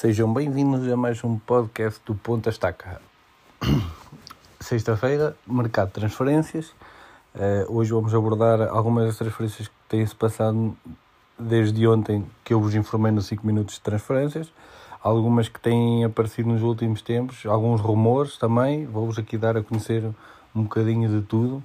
Sejam bem-vindos a mais um podcast do Ponta Estaca. Sexta-feira, mercado de transferências. Uh, hoje vamos abordar algumas das transferências que têm-se passado desde ontem que eu vos informei nos 5 minutos de transferências. Algumas que têm aparecido nos últimos tempos, alguns rumores também. Vou-vos aqui dar a conhecer um bocadinho de tudo.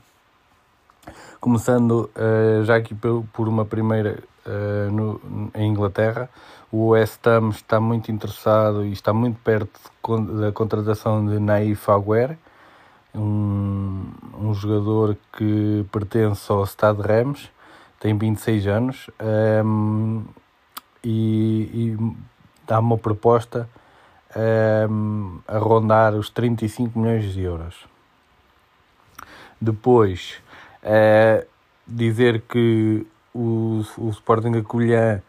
Começando uh, já aqui por uma primeira uh, no, em Inglaterra. O West Ham está muito interessado e está muito perto de, da contratação de Naif Aguer, um, um jogador que pertence ao Stade Reims, tem 26 anos um, ehm, e, e, dá uma proposta um, ehm, a rondar os 35 milhões de euros. Depois, uh, dizer que o, o Sporting Acolhã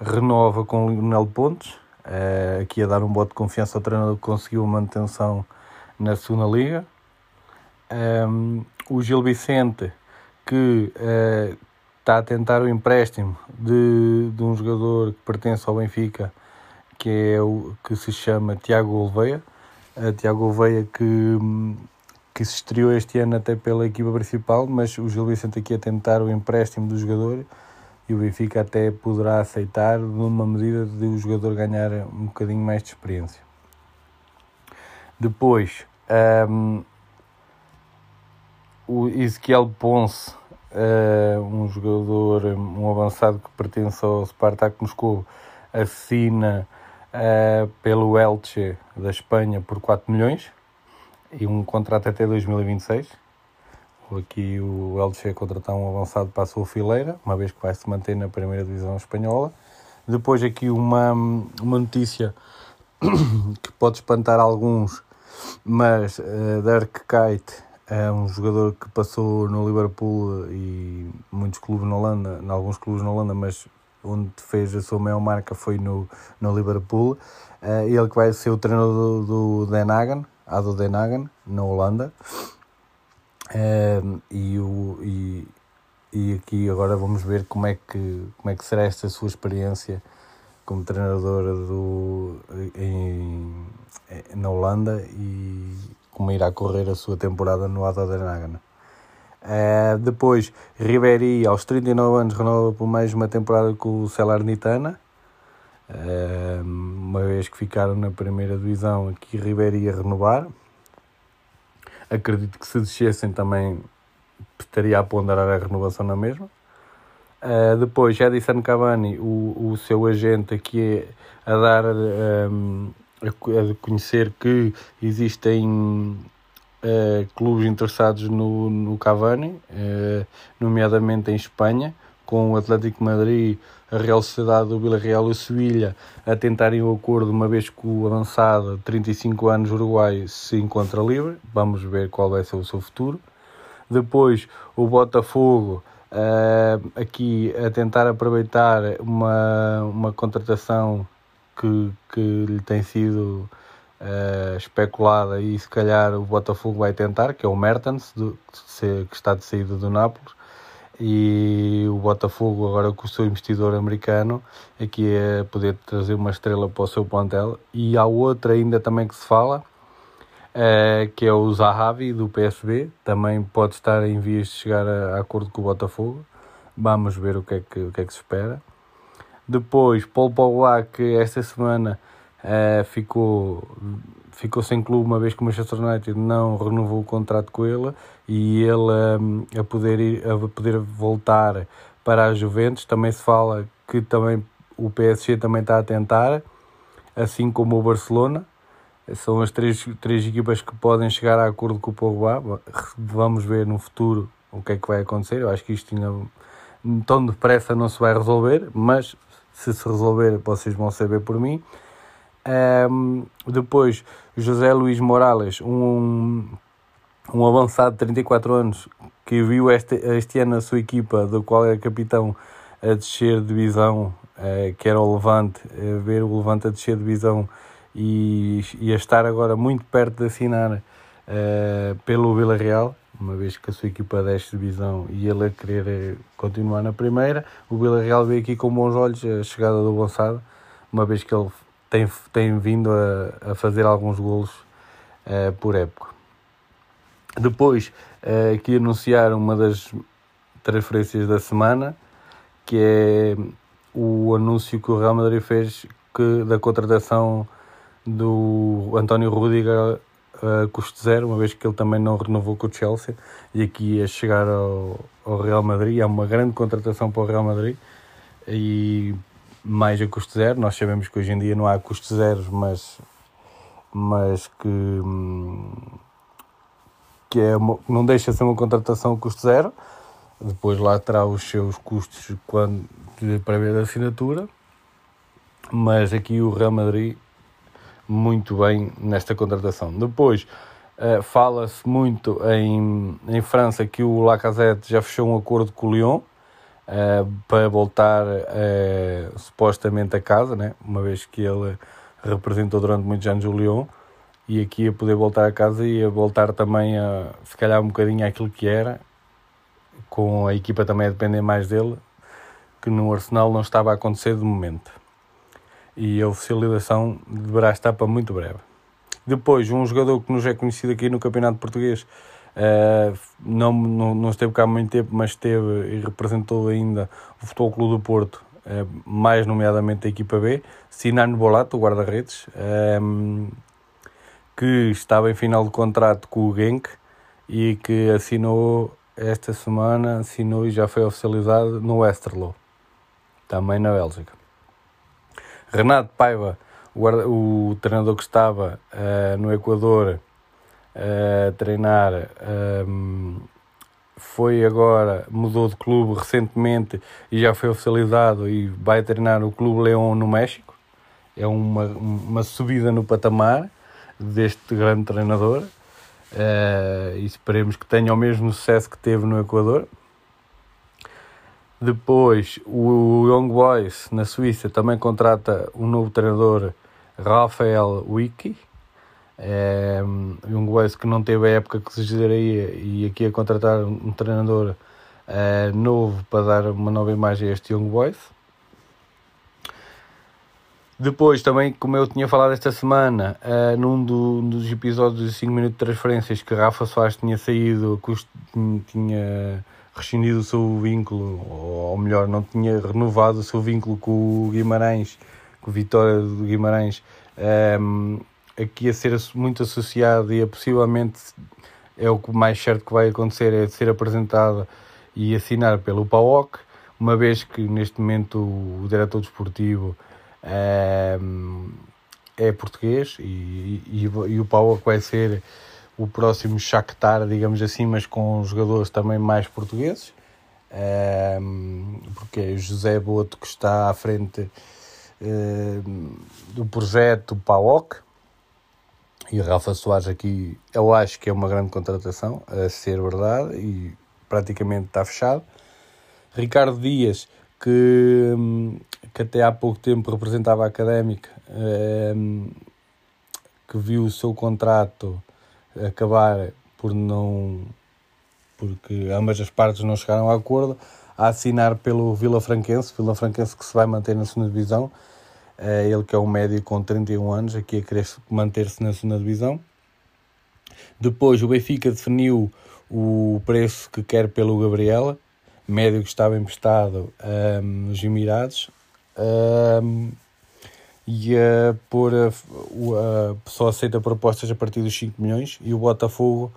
renova com o Lionel Pontes, uh, aqui a dar um bote de confiança ao treinador que conseguiu manutenção na segunda liga. Um, ehm, o Gil Vicente, que uh, está a tentar o empréstimo de, de um jogador que pertence ao Benfica, que é o que se chama Tiago Gouveia. Uh, Tiago Gouveia que, que se estreou este ano até pela equipa principal, mas o Gil Vicente aqui a tentar o empréstimo do jogador e o Benfica até poderá aceitar numa medida de o jogador ganhar um bocadinho mais de experiência. Depois, um, o Ezequiel Ponce, uh, um jogador, um avançado que pertence ao Spartak Moscou, assina uh, pelo Elche da Espanha por 4 milhões e um contrato até 2026 aqui o Elche contratar um avançado para a sua fileira, uma vez que vai se manter na primeira divisão espanhola. Depois aqui uma, uma notícia que pode espantar alguns, mas uh, Dirk Kuyt é um jogador que passou no Liverpool e muitos clubes na Holanda, em alguns clubes na Holanda, mas onde fez a sua maior marca foi no, no Liverpool. Uh, ele que vai ser o treinador do, do Den Hagen, Ado Den Hagen, na Holanda. Um, e, o, e, e aqui agora vamos ver como é que, como é que será esta sua experiência como treinadora do, em, na Holanda e como irá correr a sua temporada no Adenhagen. Uh, depois, Ribéry, aos 39 anos, renova por mais uma temporada com o Salernitana. Uma vez que ficaram na primeira divisão, aqui Ribéry ia renovar. Acredito que se descessem também estaria a ponderar a renovação na mesma. Uh, depois, Edison Cavani, o, o seu agente aqui é a dar um, a, conhecer que existem uh, clubes interessados no, no Cavani, uh, nomeadamente em Espanha, com o Atlético Madrid, a Real Sociedade, o Villarreal e o Sevilha a tentarem o acordo, uma vez que o avançado, 35 anos, Uruguai, se encontra livre. Vamos ver qual vai ser o seu futuro. Depois, o Botafogo, uh, aqui a tentar aproveitar uma, uma contratação que, que lhe tem sido uh, especulada e se calhar o Botafogo vai tentar, que é o Mertens, do, que está de saída do Nápoles e o Botafogo agora com o seu investidor americano aqui é poder trazer uma estrela para o seu plantel. E há outra ainda também que se fala é, que é o Zahavi do PSB também pode estar em vias de chegar a, a, acordo com o Botafogo. Vamos ver o que é que, o que, é que se espera. Depois Paul Pogba que esta semana é, ficou ficou sem clube uma vez que o Manchester United não renovou o contrato com ele e ele um, a, poder ir, a poder voltar para a Juventus. Também se fala que também o PSG também está a tentar, assim como o Barcelona. São as três, três equipas que podem chegar a acordo com o Pogba. Vamos ver no futuro o que é que vai acontecer. Eu acho que isto ainda tão depressa não se vai resolver, mas se se resolver vocês vão saber por mim. Um, depois, José Luís Morales, um, um avançado de 34 anos que viu este, este ano a sua equipa, do qual é capitão, a descer de divisão, uh, que era o Levante, a ver o Levante a descer de divisão e, e a estar agora muito perto de assinar uh, pelo Real, uma vez que a sua equipa desce de divisão e ele a querer eh, continuar na primeira. O Vila Real vê aqui com bons olhos a chegada do avançado, uma vez que ele tem, tem vindo a, a fazer alguns golos uh, por época. Depois, uh, aqui anunciar uma das transferências da semana, que é o anúncio que o Real Madrid fez que, da contratação do António Rudiger a custo zero, uma vez que ele também não renovou com o Chelsea e aqui ia chegar ao, ao Real Madrid. É uma grande contratação para o Real Madrid e mais a custo zero. Nós sabemos que hoje em dia não há custos zeros, mas, mas que, que é uma, não deixa de ser uma contratação custo zero. Depois lá terá os seus custos quando, de prévia da assinatura. Mas aqui o Real Madrid muito bem nesta contratação. Depois, uh, fala-se muito em, em França que o Lacazette já fechou um acordo com o Lyon uh, para voltar uh, supostamente a casa, né? uma vez que ele representou durante muitos anos o Lyon e aqui a poder voltar a casa e a voltar também a se calhar um bocadinho àquilo que era, com a equipa também a depender mais dele, que no Arsenal não estava a acontecer de momento e a oficialização deverá estar para muito breve. Depois, um jogador que nos é conhecido aqui no Campeonato Português, uh, não, não, não esteve cá há muito tempo, mas esteve e representou ainda o Futebol Clube do Porto, uh, mais nomeadamente a equipa B, Sinano Bolato, o guarda-redes, eh, que estava em final de contrato com o Genk e que assinou esta semana, assinou e já foi oficializado no Westerlo, também na Bélgica. Renato Paiva, o, o treinador que estava uh, no Equador uh, a treinar, um, ehm, foi agora, mudou de clube recentemente e já foi oficializado e vai treinar o Clube Leão no México. É uma, uma subida no patamar deste grande treinador uh, e esperemos que tenha o mesmo sucesso que teve no Equador. Depois, o Young Boys na Suíça também contrata um novo treinador, Rafael Wiki. É, um Young Boys que não teve a época que se geraria e aqui a contratar um treinador é, novo para dar uma nova imagem a este Young Boys. Depois, também, como eu tinha falado esta semana, uh, num do, dos episódios de 5 minutos de transferências que Rafa Soares tinha saído, tinha rescindido o seu vínculo, ou melhor, não tinha renovado o seu vínculo com o Guimarães, com o Vitória do Guimarães, um, ehm, aqui a ser muito associado e a possivelmente é o mais certo que vai acontecer é ser apresentado e assinar pelo PAOC, uma vez que neste momento o diretor desportivo um, é português e, e, e o PAOC vai ser o próximo Shakhtar, digamos assim, mas com jogadores também mais portugueses, porque é José Boto que está à frente do projeto PAOC, e Rafa Soares aqui, eu acho que é uma grande contratação, a ser verdade, e praticamente está fechado. Ricardo Dias, que, que até há pouco tempo representava a Académica, um, que viu o seu contrato acabar por não. porque ambas as partes não chegaram a acordo, a assinar pelo Vila Franquense, Vila Franquense que se vai manter na segunda divisão. É ele que é um médio com 31 anos, aqui a querer manter-se na segunda divisão. Depois o Benfica definiu o preço que quer pelo Gabriela, médio que estava emprestado um, nos Emirados. Um, e a pôr a, a pessoa aceita propostas a partir dos 5 milhões e o Botafogo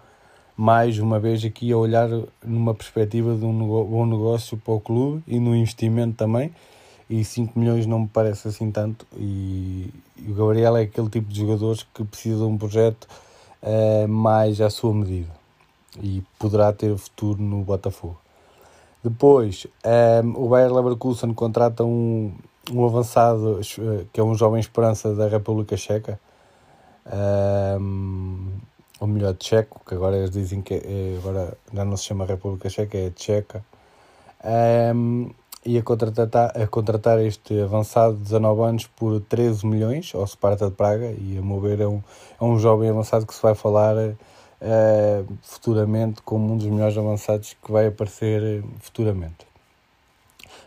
mais uma vez aqui a olhar numa perspectiva de um bom negócio para o clube e no investimento também e 5 milhões não me parece assim tanto e, e, o Gabriel é aquele tipo de jogadores que precisa de um projeto uh, mais à sua medida e poderá ter futuro no Botafogo. Depois, um, eh, o Bayer Leverkusen contrata um, um avançado eh, que é um jovem esperança da República Checa, um, ou melhor, tcheco, que agora eles dizem que é, agora já não se chama República Checa, é Tcheca, um, e a contratar, a contratar este avançado de 19 anos por 13 milhões ao Sparta de Praga, e a mover é um, é um jovem avançado que se vai falar uh, futuramente como um dos melhores avançados que vai aparecer futuramente.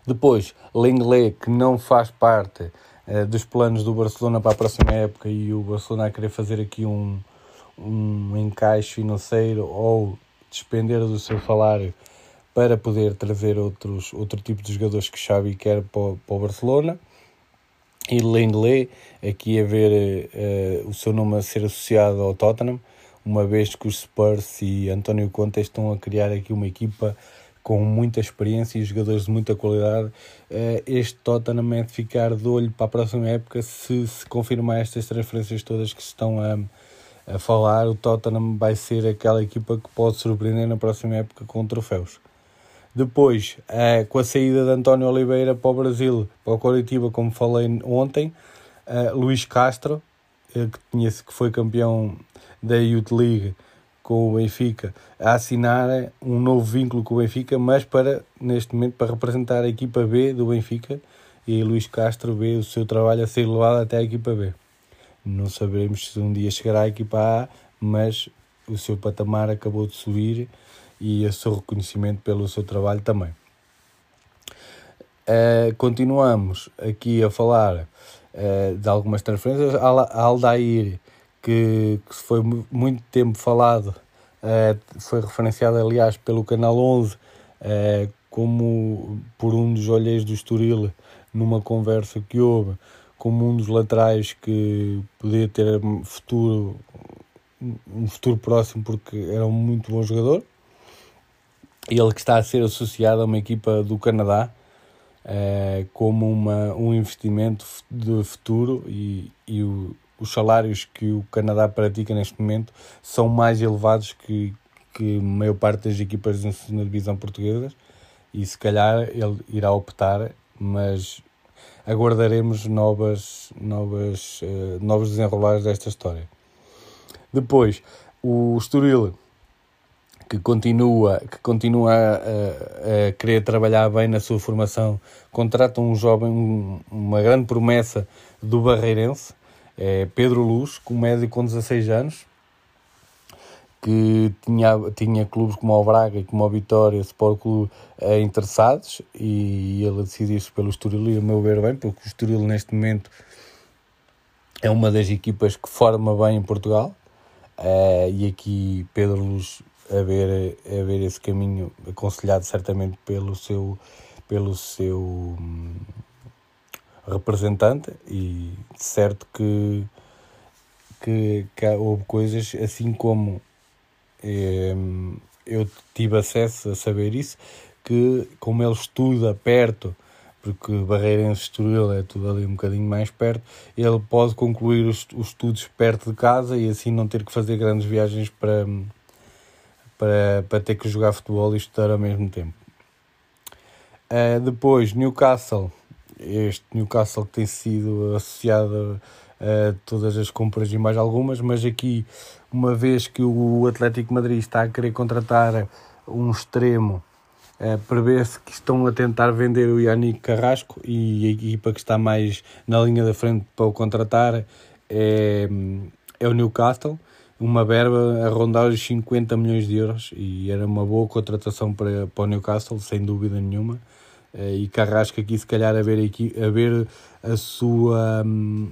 Depois, Lenglet, que não faz parte uh, dos planos do Barcelona para a próxima época e o Barcelona a querer fazer aqui um, um encaixe financeiro ou despender do seu salário para poder trazer outros, outro tipo de jogadores que Xavi quer para, para o Barcelona. E Lendley, aqui a ver uh, o seu nome a ser associado ao Tottenham, uma vez que os Spurs e António Conte estão a criar aqui uma equipa com muita experiência e jogadores de muita qualidade. Uh, este Tottenham é de ficar de olho para a próxima época se se confirmar estas transferências todas que estão a, a falar. O Tottenham vai ser aquela equipa que pode surpreender na próxima época com troféus. Depois, uh, com a saída de António Oliveira para o Brasil, para o Coritiba, como falei ontem, uh, Luís Castro, que, tinha, que foi campeão da Youth League com o Benfica, a assinar um novo vínculo com o Benfica, mas para, neste momento, para representar a equipa B do Benfica, e Luís Castro vê o seu trabalho a ser levado até a equipa B. Não sabemos se um dia chegará à equipa A, mas o seu patamar acabou de subir e o seu reconhecimento pelo seu trabalho também. Uh, continuamos aqui a falar uh, de algumas transferências. A Aldair, que, que foi muito tempo falado, uh, foi referenciado, aliás, pelo Canal 11, como por um dos olheiros do Estoril, numa conversa que houve, como um dos laterais que podia ter futuro, um futuro próximo, porque era um muito bom jogador ele que está a ser associado a uma equipa do Canadá como uma, um investimento de futuro e, e o, os salários que o Canadá pratica neste momento são mais elevados que, que a maior parte das equipas da divisão portuguesas e se calhar ele irá optar, mas aguardaremos novas, novas, uh, novos desenrolares desta história. Depois, o Estoril que continua, que continua a, a, querer trabalhar bem na sua formação, contrata um jovem, um, uma grande promessa do Barreirense, é Pedro Luz, com médio com 16 anos, que tinha, tinha clubes como o Braga e como o Vitória Sport Clube eh, interessados e ele decidiu-se pelo Estoril e a meu ver bem, porque o Estoril neste momento é uma das equipas que forma bem em Portugal eh, e aqui Pedro Luz a ver, a ver esse caminho, aconselhado certamente pelo seu, pelo seu hum, representante, e certo que, que, que houve coisas, assim como eh, eu tive acesso a saber isso, que como ele estuda perto, porque Barreirense Estoril é tudo ali um bocadinho mais perto, ele pode concluir os, os estudos perto de casa e assim não ter que fazer grandes viagens para, para, para ter que jogar futebol e estudar ao mesmo tempo. Uh, depois, Newcastle. Este Newcastle que tem sido associado a todas as compras e mais algumas, mas aqui, uma vez que o Atlético Madrid está a querer contratar um extremo, uh, prevê-se que estão a tentar vender o Yannick Carrasco e a equipa que está mais na linha da frente para o contratar é, é o Newcastle uma verba a rondar os 50 milhões de euros e era uma boa contratação para, para o Newcastle, sem dúvida nenhuma. Eh, e Carrasco aqui, se calhar, a ver, aqui, a, ver a, sua,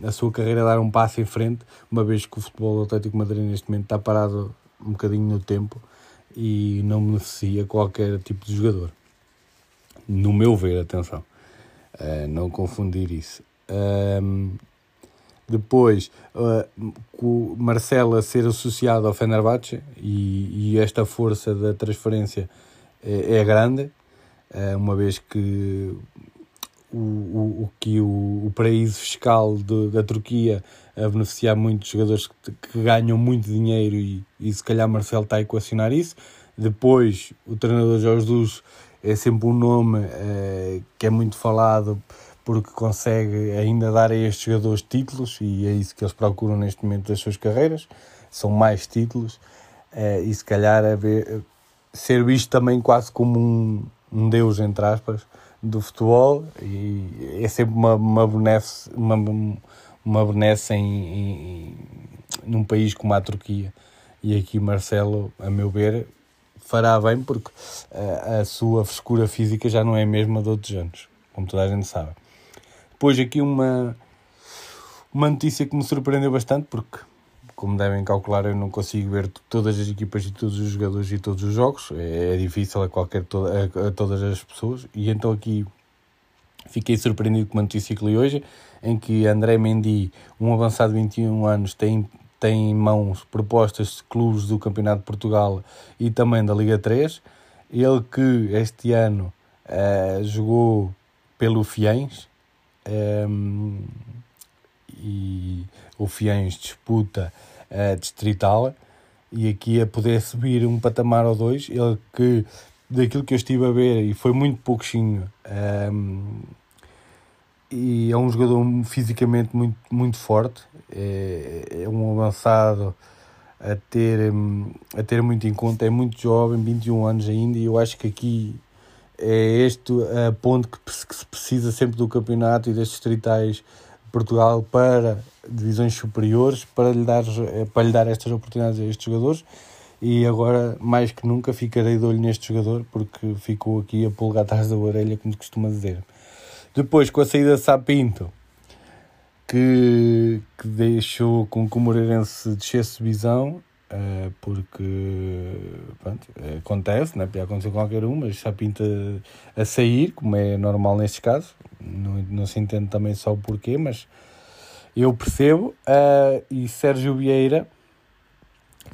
a sua carreira dar um passo em frente, uma vez que o futebol do Atlético Madrid neste momento está parado um bocadinho no tempo e não beneficia qualquer tipo de jogador. No meu ver, atenção, uh, não confundir isso. Depois, uh, a ser associado ao Fenerbahçe e, e esta força da transferência é, é grande, uh, uma vez que o, o, o que o, o paraíso fiscal de, da Turquia a beneficiar muitos jogadores que, que ganham muito dinheiro e, e se calhar Marcelo está a equacionar isso. Depois, o treinador Jorge Jesus é sempre um nome uh, que é muito falado porque consegue ainda dar a estes jogadores títulos e é isso que eles procuram neste momento das suas carreiras, são mais títulos. Eh, e se calhar a ver, ser visto também quase como um, um deus, entre aspas, do futebol. E é sempre uma, uma benesse, uma, uma benesse em, em, num país como a Turquia. E aqui Marcelo, a meu ver, fará bem porque a, eh, a sua frescura física já não é a mesma de outros anos, como toda a gente sabe. Depois aqui uma, Uma notícia que me surpreendeu bastante, porque, como devem calcular, eu não consigo ver todas as equipas e todos os jogadores e todos os jogos. É, é difícil a, qualquer, a, a todas as pessoas. E então aqui fiquei surpreendido com uma notícia que li hoje, em que André Mendy, um avançado de 21 anos, tem, tem em mãos propostas de clubes do Campeonato de Portugal e também da Liga 3. Ele que este ano uh, jogou pelo Fiens um, e o Fiens disputa a distrital e aqui a poder subir um patamar ou dois, ele que daquilo que eu estive a ver e foi muito pouquinho um, e é um jogador fisicamente muito, muito forte, é, é um avançado a ter, a ter muito em conta, é muito jovem, 21 anos ainda, e eu acho que aqui é este a ponto que, se precisa sempre do campeonato e das de Portugal para divisões superiores para lhe dar, para lhe dar estas oportunidades a estes jogadores. E agora mais que nunca ficarei de olho neste jogador porque ficou aqui a pulgar atrás da orelha como costuma dizer. Depois com a saída de Sapinto que, que deixou com que o Moreirense descesse visão Uh, porque pronto, acontece, né? podia acontecer qualquer um, mas já pinta a sair, como é normal nestes casos. Não, não se entende também só o porquê, mas eu percebo. Uh, e Sérgio Vieira,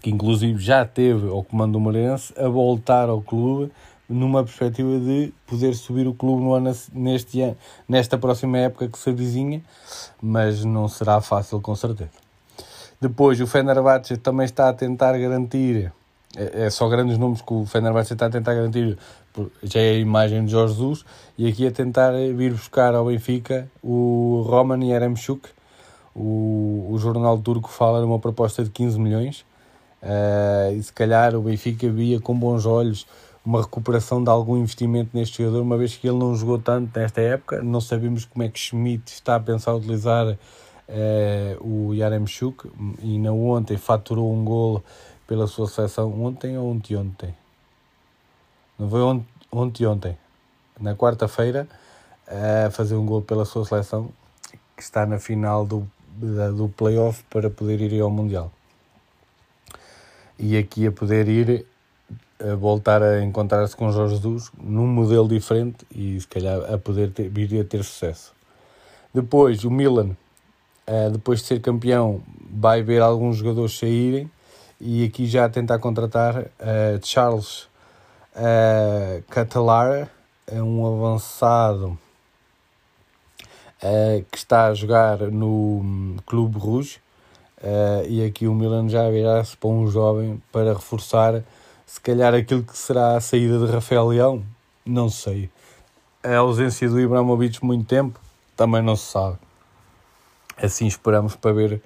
que inclusive já teve ao comando do Moreirense, a voltar ao clube numa perspectiva de poder subir o clube no ano, neste ano, nesta próxima época que se avizinha, mas não será fácil com certeza. Depois, o Fenerbahçe também está a tentar garantir, é, é só grandes nomes que o Fenerbahçe está a tentar garantir, já é a imagem de Jorge Jesus, e aqui a tentar vir buscar ao Benfica o Roman Yaremchuk. O, o jornal turco fala numa proposta de 15 milhões, uh, e se calhar o Benfica via com bons olhos uma recuperação de algum investimento neste jogador, uma vez que ele não jogou tanto nesta época. Não sabemos como é que Schmidt está a pensar utilizar o Yaremchuk e na ontem faturou um golo pela sua seleção ontem ou ontem ontem não foi ontem ontem, ontem. na quarta-feira a fazer um golo pela sua seleção que está na final do, do playoff para poder ir ao Mundial e aqui a poder ir a voltar a encontrar-se com Jorge Jesus num modelo diferente e se calhar a poder ter, vir a ter sucesso. Depois o Milan uh, depois de ser campeão, vai ver alguns jogadores saírem e aqui já tentar contratar uh, Charles uh, Catalar, é um avançado uh, que está a jogar no um, Clube Rouge e aqui o Milan já virá-se para um jovem para reforçar se calhar aquilo que será a saída de Rafael Leão, não sei. A ausência do Ibrahimovic muito tempo, também não se sabe. Assim esperamos para ver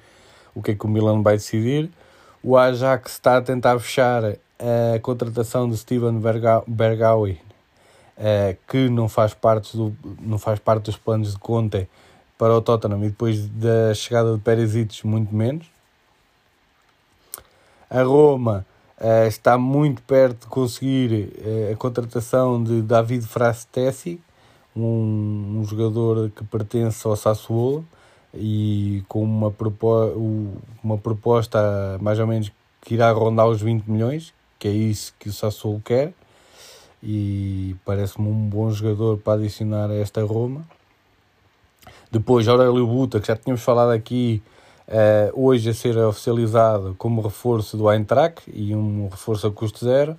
o que é que o Milan vai decidir. O Ajax está a tentar fechar a contratação de Steven Bergawi, eh, que não faz, parte do, não faz parte dos planos de Conte para o Tottenham e depois da chegada de Perisic muito menos. A Roma uh, está muito perto de conseguir uh, a contratação de David Frastessi, um, um, jogador que pertence ao Sassuolo e com uma, propo uma proposta mais ou menos que irá rondar os 20 milhões, que é isso que o Sassuolo quer, e parece-me um bom jogador para adicionar a esta Roma. Depois, Aurélio Buta, que já tínhamos falado aqui, uh, hoje a ser oficializado como reforço do Eintracht e um reforço a custo zero,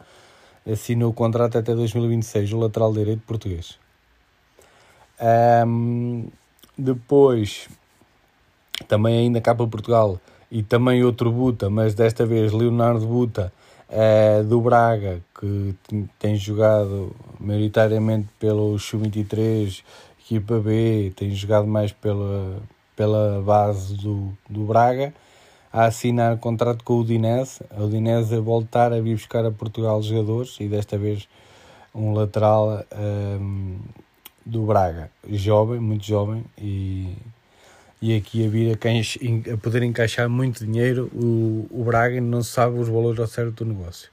assinou o contrato até 2026, o lateral direito português. Um, depois, também ainda cá para Portugal, e também outro Buta, mas desta vez Leonardo Buta, é, do Braga, que tem jogado maioritariamente pelo Sub-23, equipa B, tem jogado mais pela, pela base do, do Braga, a assinar contrato com o Udinese, a Udinese a voltar a vir buscar a Portugal jogadores, e desta vez um lateral um, do Braga, jovem, muito jovem, e e aqui a vir a, a poder encaixar muito dinheiro, o, o Braga não sabe os valores ao certo do negócio.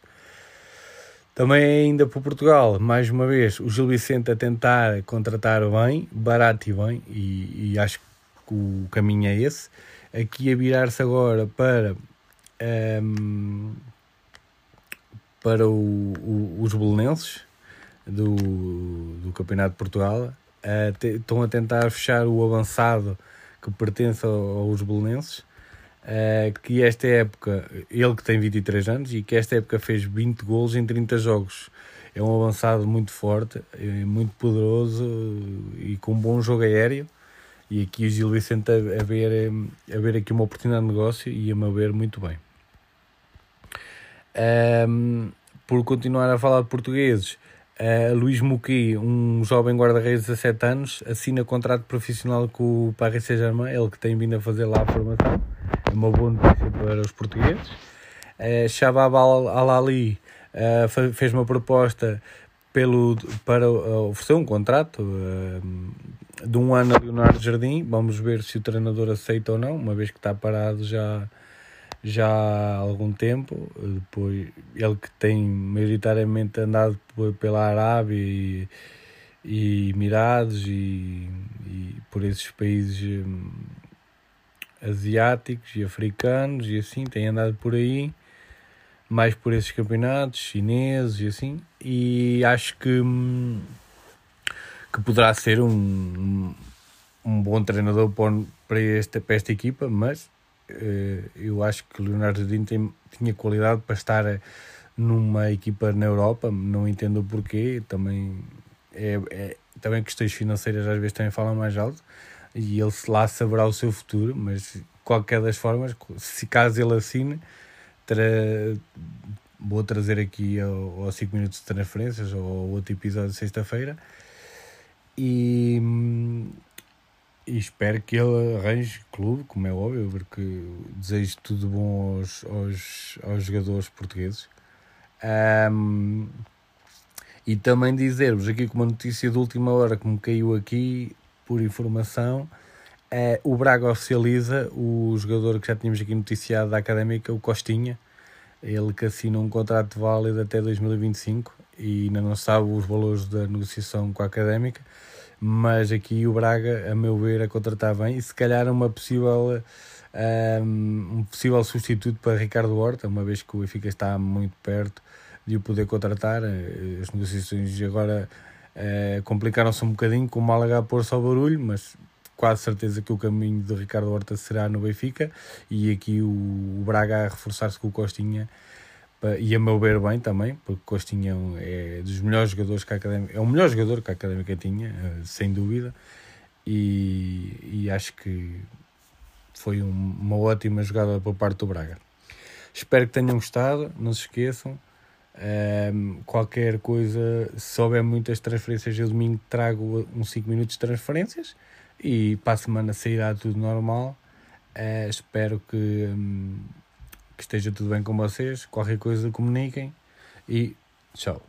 Também ainda para Portugal, mais uma vez, o Gil Vicente a tentar contratar bem, barato e bem, e, e acho que o caminho é esse. aqui a virar-se agora para, um, para o, o, os belenenses do, do Campeonato de Portugal. Uh, te, estão a tentar fechar o avançado que pertence aos belenenses. Uh, que esta época, ele que tem 23 anos e que esta época fez 20 gols em 30 jogos. É um avançado muito forte, é muito poderoso e com um bom jogo aéreo. E aqui o Gil Vicente a, ver, a ver aqui uma oportunidade de negócio e a me ver muito bem. Um, por continuar a falar de portugueses, uh, Luís Muqui, um jovem guarda-redes de 17 anos, assina contrato profissional com o Paris Saint-Germain, ele que tem vindo a fazer lá a formação. É uma boa notícia para os portugueses. Uh, Al-Ali uh, fez uma proposta pelo, para uh, oferecer um contrato uh, de um ano a Leonardo Jardim. Vamos ver se o treinador aceita ou não, uma vez que está parado já, já há algum tempo. Depois, ele que tem maioritariamente andado pela Arábia e, e Emirados e, e por esses países um, asiáticos e africanos e assim, tem andado por aí mais por esses campeonatos chineses e assim, e acho que, que poderá ser um, um bom treinador para esta, para esta equipa, mas eu acho que Leonardo Jardim tem, tinha qualidade para estar numa equipa na Europa, não entendo o porquê, também, é, é, também questões financeiras às vezes também falam mais alto, e ele lá saberá o seu futuro, mas qualquer das formas, se caso ele assine, vou trazer aqui aos 5 minutos de transferências ou outro episódio de sexta-feira e, e, espero que ele arranje clube, como é óbvio, porque desejo tudo bom aos, aos, aos jogadores portugueses. Um, e também dizer-vos aqui com uma notícia de última hora que me caiu aqui por informação. É, o Braga oficializa o jogador que já tínhamos aqui noticiado da Académica, o Costinha, ele que assina um contrato válido até 2025 e ainda não sabe os valores da negociação com a Académica, mas aqui o Braga, a meu ver, a contratar bem e se calhar uma possível, um, um possível substituto para Ricardo Horta, uma vez que o Benfica está muito perto de o poder contratar. Eh, as negociações agora uh, complicaram-se um bocadinho com o Málaga a pôr-se ao barulho, mas quase certeza que o caminho de Ricardo Horta será no Benfica e aqui o Braga a reforçar-se com o Costinha e a meu ver bem também, porque Costinha é, é dos melhores jogadores que a Académica, é o melhor jogador que a Académica tinha, eh, sem dúvida, e, e acho que foi um, uma ótima jogada por parte do Braga. Espero que tenham gostado, não se esqueçam. Um, ehm, qualquer coisa, se houver muitas transferências, eu domingo trago uns 5 minutos de transferências e para a semana sairá tudo normal. Uh, espero que, um, que esteja tudo bem com vocês. Qualquer coisa comuniquem e tchau.